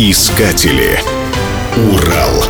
Искатели. Урал.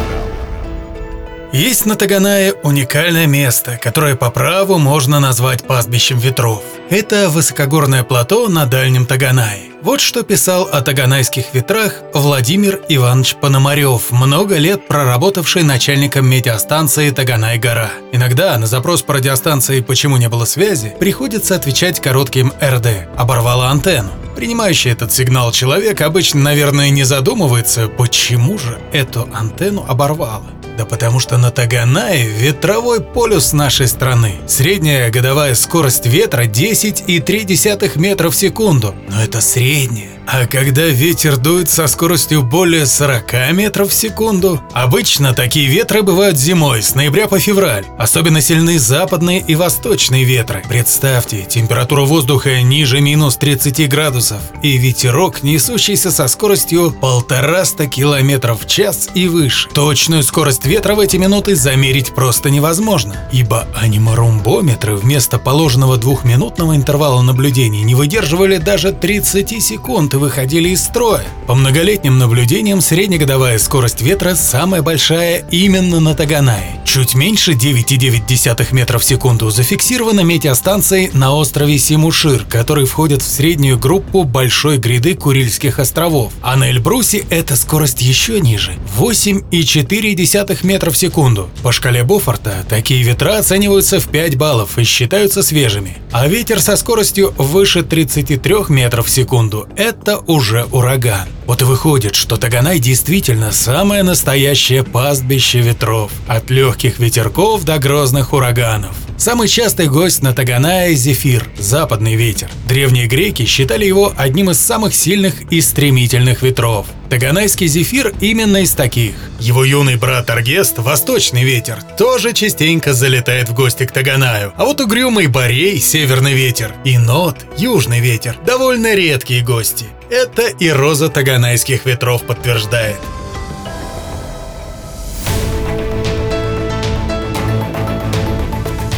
Есть на Таганае уникальное место, которое по праву можно назвать пастбищем ветров. Это высокогорное плато на Дальнем Таганае. Вот что писал о таганайских ветрах Владимир Иванович Пономарев, много лет проработавший начальником метеостанции Таганай-гора. Иногда на запрос по радиостанции «Почему не было связи» приходится отвечать коротким «РД» – оборвала антенну. Принимающий этот сигнал человек обычно, наверное, не задумывается, почему же эту антенну оборвало. Да потому что на Таганае ветровой полюс нашей страны. Средняя годовая скорость ветра 10,3 метра в секунду. Но это средняя. А когда ветер дует со скоростью более 40 метров в секунду, обычно такие ветры бывают зимой, с ноября по февраль. Особенно сильны западные и восточные ветры. Представьте, температура воздуха ниже минус 30 градусов и ветерок, несущийся со скоростью полтораста километров в час и выше. Точную скорость ветра в эти минуты замерить просто невозможно, ибо анимарумбометры вместо положенного двухминутного интервала наблюдений не выдерживали даже 30 секунд выходили из строя. По многолетним наблюдениям среднегодовая скорость ветра самая большая именно на Таганае. Чуть меньше 9,9 метров в секунду зафиксировано метеостанцией на острове Симушир, который входит в среднюю группу большой гряды Курильских островов. А на Эльбрусе эта скорость еще ниже – 8,4 метров в секунду. По шкале Бофорта такие ветра оцениваются в 5 баллов и считаются свежими. А ветер со скоростью выше 33 метров в секунду – это это уже ураган. Вот и выходит, что Таганай действительно самое настоящее пастбище ветров, от легких ветерков до грозных ураганов. Самый частый гость на Таганае – зефир, западный ветер. Древние греки считали его одним из самых сильных и стремительных ветров. Таганайский зефир именно из таких. Его юный брат Аргест, восточный ветер, тоже частенько залетает в гости к Таганаю. А вот угрюмый Борей, северный ветер, и Нот, южный ветер, довольно редкие гости. Это и роза таганайских ветров подтверждает.